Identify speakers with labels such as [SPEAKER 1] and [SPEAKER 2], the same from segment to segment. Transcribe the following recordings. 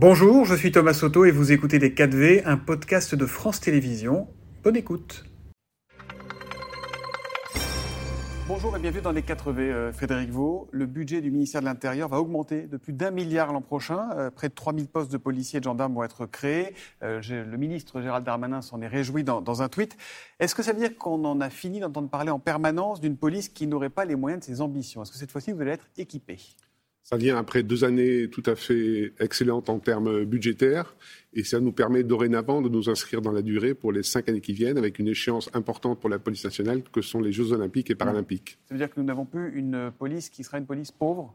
[SPEAKER 1] Bonjour, je suis Thomas Soto et vous écoutez Les 4V, un podcast de France Télévisions. Bonne écoute. Bonjour et bienvenue dans les 4V. Euh, Frédéric Vaux, le budget du ministère de l'Intérieur va augmenter de plus d'un milliard l'an prochain. Euh, près de 3000 postes de policiers et de gendarmes vont être créés. Euh, le ministre Gérald Darmanin s'en est réjoui dans, dans un tweet. Est-ce que ça veut dire qu'on en a fini d'entendre parler en permanence d'une police qui n'aurait pas les moyens de ses ambitions? Est-ce que cette fois-ci, vous allez être équipé?
[SPEAKER 2] Ça vient après deux années tout à fait excellentes en termes budgétaires. Et ça nous permet dorénavant de nous inscrire dans la durée pour les cinq années qui viennent avec une échéance importante pour la police nationale que sont les Jeux olympiques et paralympiques.
[SPEAKER 1] Ça veut dire que nous n'avons plus une police qui sera une police pauvre?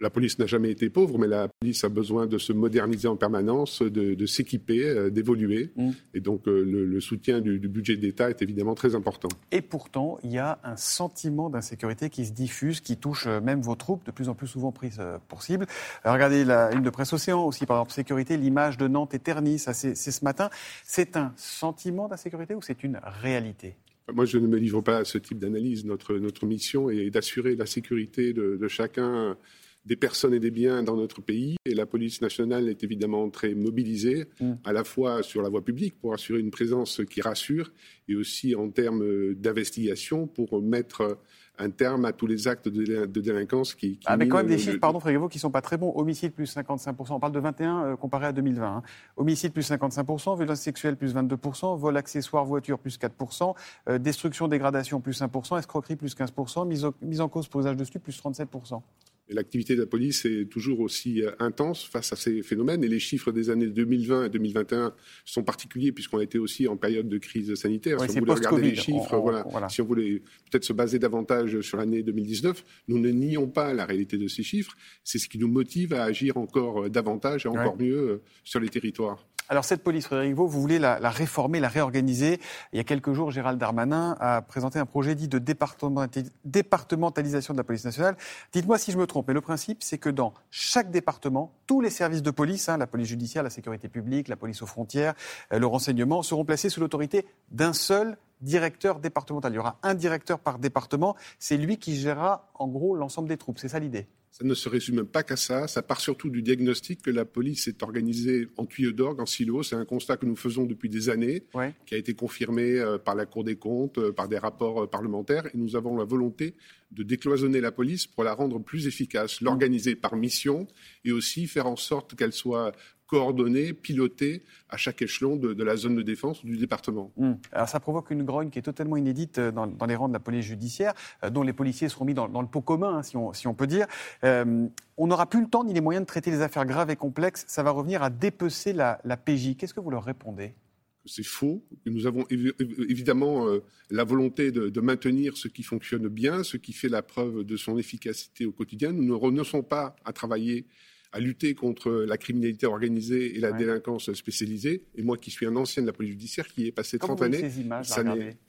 [SPEAKER 2] La police n'a jamais été pauvre, mais la police a besoin de se moderniser en permanence, de, s'équiper, euh, d'évoluer. Mm. Et donc euh, le, soutien du, budget d'État est évidemment très important.
[SPEAKER 1] Et pourtant, il y a un sentiment d'insécurité qui se diffuse, qui touche euh, même vos troupes, de plus en plus souvent prises pour cible. regardez la une de Presse Océan aussi, par exemple, sécurité, l'image de Nantes éternise, c'est ce matin. C'est un sentiment d'insécurité ou c'est une réalité?
[SPEAKER 2] Moi, je ne me livre pas à ce type d'analyse. Notre, notre mission est d'assurer la sécurité de, de chacun des personnes et des biens dans notre pays. Et la police nationale est évidemment très mobilisée, mm. à la fois sur la voie publique pour assurer une présence qui rassure, et aussi en termes d'investigation pour mettre un terme à tous les actes de, délinquance qui,
[SPEAKER 1] ah, quand même des chiffres, pardon Frédéric, qui ne sont pas très bons. Homicide plus 55%, on parle de 21 euh, comparé à 2020. Hein. Homicide plus 55%, violence sexuelle plus 22%, vol accessoire voiture plus 4%, euh, destruction dégradation plus 1%, escroquerie plus 15%, mise, mise en cause pour usage de stupes plus 37%.
[SPEAKER 2] L'activité de la police est toujours aussi euh, intense face à ces phénomènes et les chiffres des années 2020 et 2021 sont particuliers puisqu'on a été aussi en période de crise sanitaire.
[SPEAKER 1] si on voulait regarder les
[SPEAKER 2] chiffres, voilà, si on voulait peut-être se baser davantage sur l'année 2019, nous ne nions pas la réalité de ces chiffres. C'est ce qui nous motive à agir encore euh, davantage et encore mieux euh, sur les territoires.
[SPEAKER 1] Alors cette police, Frédéric Vaux, vous voulez la, réformer, la réorganiser. Il y a quelques jours, Gérald Darmanin a présenté un projet dit de départementalisation de la police nationale. Dites-moi si je me trompe, mais le principe, c'est que dans chaque département, tous les services de police, hein, la police judiciaire, la sécurité publique, la police aux frontières, euh, le renseignement, seront placés sous l'autorité d'un seul directeur départemental. Il y aura un directeur par département. C'est lui qui gérera en gros l'ensemble des troupes. C'est ça l'idée?
[SPEAKER 2] Ça ne se résume pas qu'à ça. Ça part surtout du diagnostic que la police est organisée en tuyaux d'orgue, en silo. C'est un constat que nous faisons depuis des années, qui a été confirmé euh, par la Cour des comptes, euh, par des rapports euh, parlementaires. Et nous avons la volonté de décloisonner la police pour la rendre plus efficace, l'organiser par mission et aussi faire en sorte qu'elle soit coordonnée, pilotée à chaque échelon de, la zone de défense ou du département.
[SPEAKER 1] Hmm. Alors ça provoque une grogne qui est totalement inédite euh, dans, les rangs de la police judiciaire, euh, dont les policiers seront mis dans, le pot commun, hein, si, on, si, on, peut dire. Euh, on n'aura plus le temps ni les moyens de traiter les affaires graves et complexes. Ça va revenir à dépecer la, la PJ. Qu'est-ce que vous leur répondez?
[SPEAKER 2] C'est faux. Nous avons évidemment la volonté de, de, maintenir ce qui fonctionne bien, ce qui fait la preuve de son efficacité au quotidien. Nous ne renonçons pas à travailler à lutter contre la criminalité organisée et la délinquance spécialisée. Et moi, qui suis un ancien de la police judiciaire, qui est passé 30 années.
[SPEAKER 1] Ces images, ça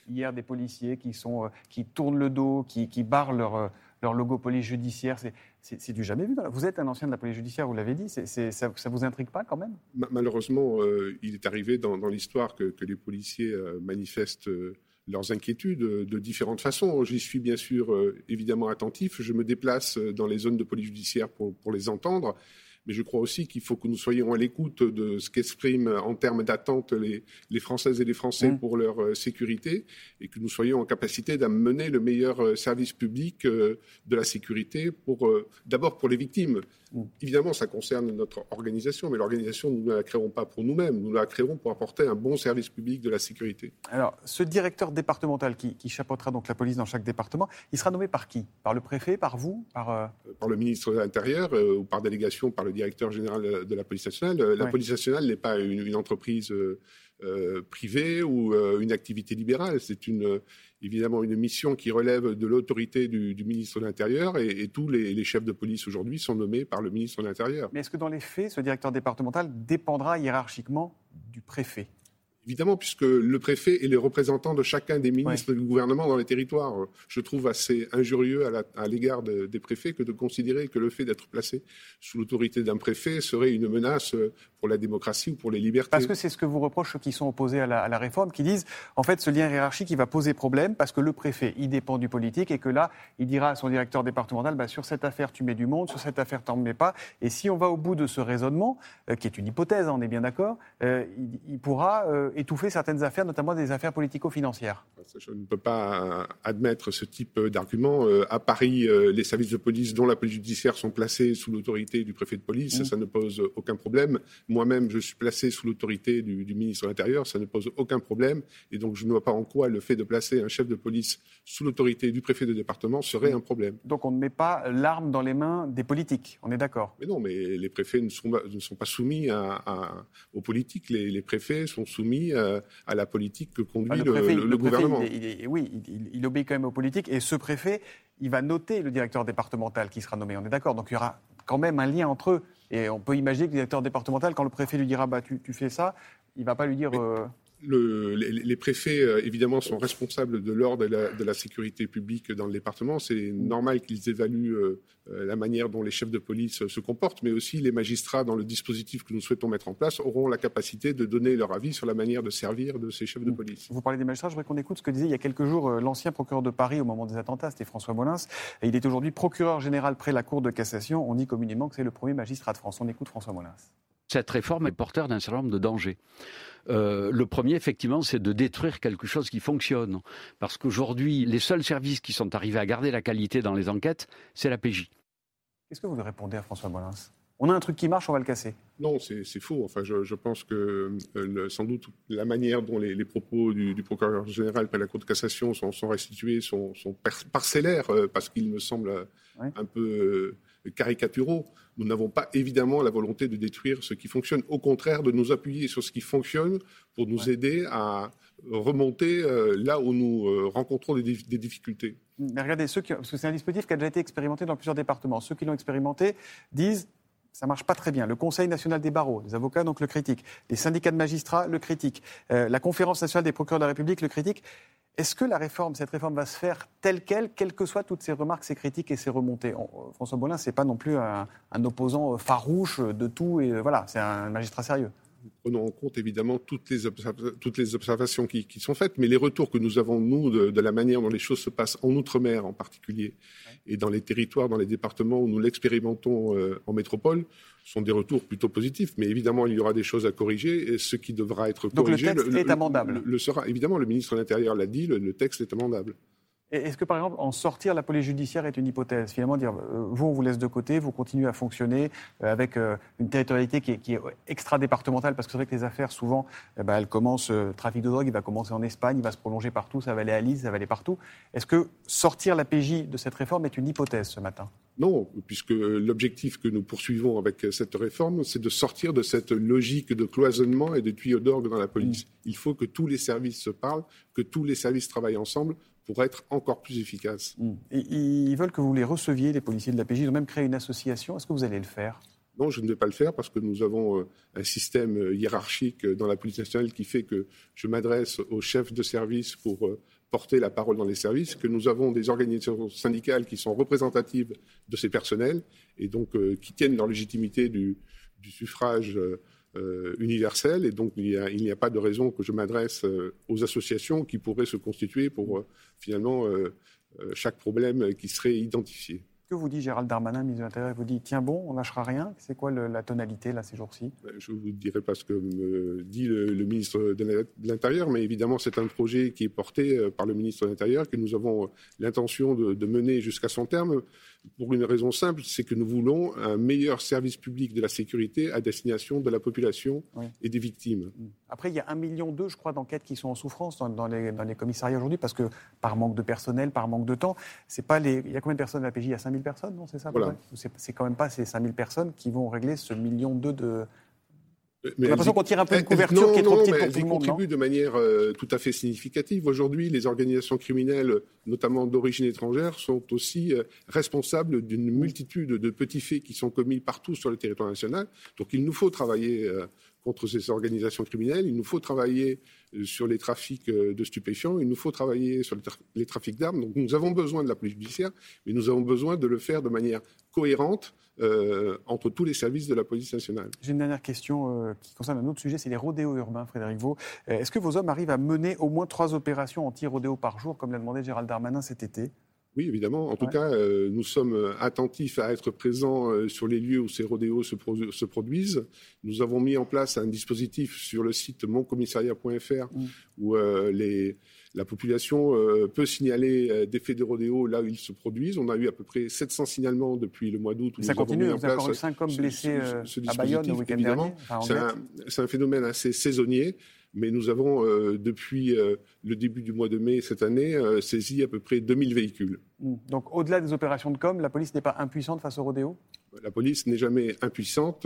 [SPEAKER 1] Hier, des policiers qui, sont, euh, qui tournent le dos, qui, barrent leur, euh, leur logo police judiciaire. C'est du jamais vu. Vous êtes un ancien de la police judiciaire, vous l'avez dit. ça ne vous intrigue pas quand même?
[SPEAKER 2] Malheureusement, euh, il est arrivé dans, l'histoire que, les policiers manifestent leurs inquiétudes de différentes façons. J'y suis bien sûr euh, évidemment attentif. Je me déplace dans les zones de police judiciaire pour, pour les entendre. Mais je crois aussi qu'il faut que nous soyons à l'écoute de ce qu'expriment en termes d'attente les, les, Françaises et les Français mmh. pour leur euh, sécurité et que nous soyons en capacité d'amener le meilleur euh, service public de la sécurité pour d'abord pour les victimes, Évidemment, ça concerne notre organisation, mais l'organisation, nous ne la créerons pas pour nous-mêmes, nous la créerons pour apporter un bon service public de la sécurité.
[SPEAKER 1] Alors, ce directeur départemental qui, chapeautera donc la police dans chaque département, il sera nommé par qui? Par le préfet, par vous
[SPEAKER 2] par, euh, par le ministre de l'Intérieur euh, ou par délégation par le directeur général de la police nationale. La police nationale n'est pas une, entreprise euh, privée ou une activité libérale, c'est une évidemment une mission qui relève de l'autorité du, ministre de l'Intérieur et, tous les, chefs de police aujourd'hui sont nommés par le ministre de l'Intérieur.
[SPEAKER 1] Mais est-ce que dans les faits, ce directeur départemental dépendra hiérarchiquement du préfet?
[SPEAKER 2] Évidemment, puisque le préfet est le représentant de chacun des ministres du gouvernement dans les territoires. Je trouve assez injurieux à l'égard des préfets que de considérer que le fait d'être placé sous l'autorité d'un préfet serait une menace pour la démocratie ou pour les libertés.
[SPEAKER 1] Parce que c'est ce que vous reproche ceux qui sont opposés à la, réforme, qui disent en fait ce lien hiérarchique il va poser problème parce que le préfet il dépend du politique et que là il dira à son directeur départemental bah, sur cette affaire tu mets du monde, sur cette affaire tu n'en mets pas. Et si on va au bout de ce raisonnement, euh, qui est une hypothèse, hein, on est bien d'accord, euh, il, pourra euh, étouffer certaines affaires, notamment des affaires politico-financières.
[SPEAKER 2] Je ne peux pas admettre ce type d'argument. À Paris, les services de police, dont la police judiciaire, sont placés sous l'autorité du préfet de police. Mmh. Ça ne pose aucun problème. Moi-même, je suis placé sous l'autorité du, du, ministre de l'Intérieur. Ça ne pose aucun problème. Et donc, je ne vois pas en quoi le fait de placer un chef de police sous l'autorité du préfet de département serait un problème.
[SPEAKER 1] Donc, on ne met pas l'arme dans les mains des politiques. On est d'accord?
[SPEAKER 2] Mais non, mais les préfets ne sont, ne sont pas soumis à, aux politiques. Les, préfets sont soumis euh, à, la politique que conduit le, gouvernement.
[SPEAKER 1] oui, il, obéit quand même aux politiques. Et ce préfet, il va noter le directeur départemental qui sera nommé. On est d'accord Donc il y aura quand même un lien entre eux. Et on peut imaginer que le directeur départemental, quand le préfet lui dira bah, tu, fais ça, il ne va pas lui dire. Euh,
[SPEAKER 2] les, préfets, euh, évidemment, sont responsables de l'ordre et de la sécurité publique dans le département. C'est normal qu'ils évaluent euh, euh, la manière dont les chefs de police se comportent, mais aussi les magistrats, dans le dispositif que nous souhaitons mettre en place, auront la capacité de donner leur avis sur la manière de servir de ces chefs de police.
[SPEAKER 1] Vous parlez des magistrats, je voudrais qu'on écoute ce que disait il y a quelques jours l'ancien procureur de Paris au moment des attentats, c'était François Molins. il est aujourd'hui procureur général près la Cour de cassation. On dit communément que c'est le premier magistrat de France. On écoute François Molins.
[SPEAKER 3] Cette réforme est porteur d'un certain nombre de dangers. Euh, le premier, effectivement, c'est de détruire quelque chose qui fonctionne. Parce qu'aujourd'hui, les seuls services qui sont arrivés à garder la qualité dans les enquêtes, c'est la PJ.
[SPEAKER 1] Qu'est-ce que vous répondez à François Molins? On a un truc qui marche, on va le casser.
[SPEAKER 2] Non, c'est faux. Enfin, je, pense que euh, sans doute la manière dont les, propos du, procureur général par la Cour de cassation sont, restitués sont, parcellaires, euh, parce qu'ils me semblent un peu caricaturaux. Nous n'avons pas évidemment la volonté de détruire ce qui fonctionne. Au contraire, de nous appuyer sur ce qui fonctionne pour nous aider à remonter euh, là où nous euh, rencontrons des, difficultés.
[SPEAKER 1] Mais regardez, ceux qui, parce que c'est un dispositif qui a déjà été expérimenté dans plusieurs départements. Ceux qui l'ont expérimenté disent ça marche pas très bien. Le Conseil national des barreaux, les avocats donc le critiquent. Les syndicats de magistrats le critiquent. Euh, la Conférence nationale des procureurs de la République le critique. Est-ce que la réforme, cette réforme va se faire telle qu'elle, quelles que soient toutes ces remarques, ces critiques et ces remontées? Euh, François Bollin, c'est pas non plus un, opposant euh, farouche de tout et voilà, c'est un magistrat sérieux
[SPEAKER 2] prenons en compte évidemment toutes les, toutes les observations qui, sont faites, mais les retours que nous avons, nous, de, la manière dont les choses se passent en Outre-mer en particulier, et dans les territoires, dans les départements où nous l'expérimentons euh, en métropole, sont des retours plutôt positifs. Mais évidemment, il y aura des choses à corriger, et ce qui devra être corrigé.
[SPEAKER 1] Donc le texte est amendable.
[SPEAKER 2] Le, sera. Évidemment, le ministre de l'Intérieur l'a dit, le texte est amendable.
[SPEAKER 1] Est-ce que, par exemple, en sortir la police judiciaire est une hypothèse? Finalement, dire, euh, vous, on vous laisse de côté, vous continuez à fonctionner euh, avec euh, une territorialité qui est, extra-départementale, parce que c'est vrai que les affaires, souvent, eh ben, elles commencent, le trafic de drogue, il va commencer en Espagne, il va se prolonger partout, ça va aller à Lille, ça va aller partout. Est-ce que sortir la PJ de cette réforme est une hypothèse ce matin?
[SPEAKER 2] Non, puisque l'objectif que nous poursuivons avec cette réforme, c'est de sortir de cette logique de cloisonnement et de tuyaux d'orgue dans la police. Mmh. Il faut que tous les services se parlent, que tous les services travaillent ensemble pour être encore plus efficace.
[SPEAKER 1] Hmm. ils veulent que vous les receviez, les policiers de la PJ. Ils ont même créé une association. Est-ce que vous allez le faire?
[SPEAKER 2] Non, je ne vais pas le faire parce que nous avons euh, un système euh, hiérarchique dans la police nationale qui fait que je m'adresse aux chefs de service pour euh, porter la parole dans les services, que nous avons des organisations syndicales qui sont représentatives de ces personnels et donc qui tiennent leur légitimité du, du suffrage euh, universelle et donc il n'y a, pas de raison que je m'adresse euh, aux associations qui pourraient se constituer pour euh, finalement chaque problème qui serait identifié.
[SPEAKER 1] Que vous dit Gérald Darmanin, ministre de l'Intérieur Il vous dit tiens bon, on lâchera rien C'est quoi la tonalité là ces jours-ci?
[SPEAKER 2] Ben, Je ne vous dirai pas ce que me dit le, ministre de l'Intérieur, mais évidemment c'est un projet qui est porté euh, par le ministre de l'Intérieur que nous avons euh, l'intention de, mener jusqu'à son terme pour une raison simple, c'est que nous voulons un meilleur service public de la sécurité à destination de la population et des victimes. Mm.
[SPEAKER 1] Après, il y a un million deux, je crois, d'enquêtes qui sont en souffrance dans, les, dans les, commissariats aujourd'hui parce que par manque de personnel, par manque de temps, c'est pas les. Il y a combien de personnes à la PJ Il y a 5000 personnes, non? C'est ça C'est quand même pas ces 5000 personnes qui vont régler ce million deux de, j'ai l'impression qu'on tire un peu une couverture qui est trop petite pour tout le monde.
[SPEAKER 2] contribuent de manière euh, tout à fait significative. Aujourd'hui, les organisations criminelles, notamment d'origine étrangère, sont aussi euh, responsables d'une multitude de petits faits qui sont commis partout sur le territoire national. Donc il nous faut travailler euh, contre ces organisations criminelles. Il nous faut travailler sur les trafics de stupéfiants. Il nous faut travailler sur les, trafics d'armes. Donc nous avons besoin de la police judiciaire, mais nous avons besoin de le faire de manière cohérente entre tous les services de la police nationale.
[SPEAKER 1] J'ai une dernière question qui concerne un autre sujet, c'est les rodéos urbains, Frédéric Vaux. Est-ce que vos hommes arrivent à mener au moins trois opérations anti-rodéo par jour, comme l'a demandé Gérald Darmanin cet été?
[SPEAKER 2] Oui, évidemment. En tout cas, euh, nous sommes attentifs à être présents euh, sur les lieux où ces rodéos se, produisent. Nous avons mis en place un dispositif sur le site moncommissariat.fr mm. où euh, les, la population peut signaler des faits de rodéo là où ils se produisent. On a eu à peu près 700 signalements depuis le mois d'août.
[SPEAKER 1] Ça continue, vous avez encore eu 5 hommes blessés à Bayonne le week-end dernier.
[SPEAKER 2] C'est un, phénomène assez saisonnier mais nous avons, euh, depuis euh, le début du mois de mai cette année, euh, saisi à peu près 2000 véhicules.
[SPEAKER 1] Mmh. Donc au-delà des opérations de com, la police n'est pas impuissante face au rodéo?
[SPEAKER 2] La police n'est jamais impuissante,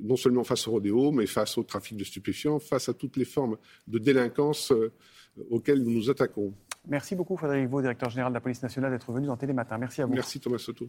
[SPEAKER 2] non seulement face au rodéo, mais face au trafic de stupéfiants, face à toutes les formes de délinquance auxquelles nous nous attaquons.
[SPEAKER 1] Merci beaucoup Frédéric Vaux, directeur général de la police nationale, d'être venu dans Télématin. Merci à vous.
[SPEAKER 2] Merci Thomas Soto.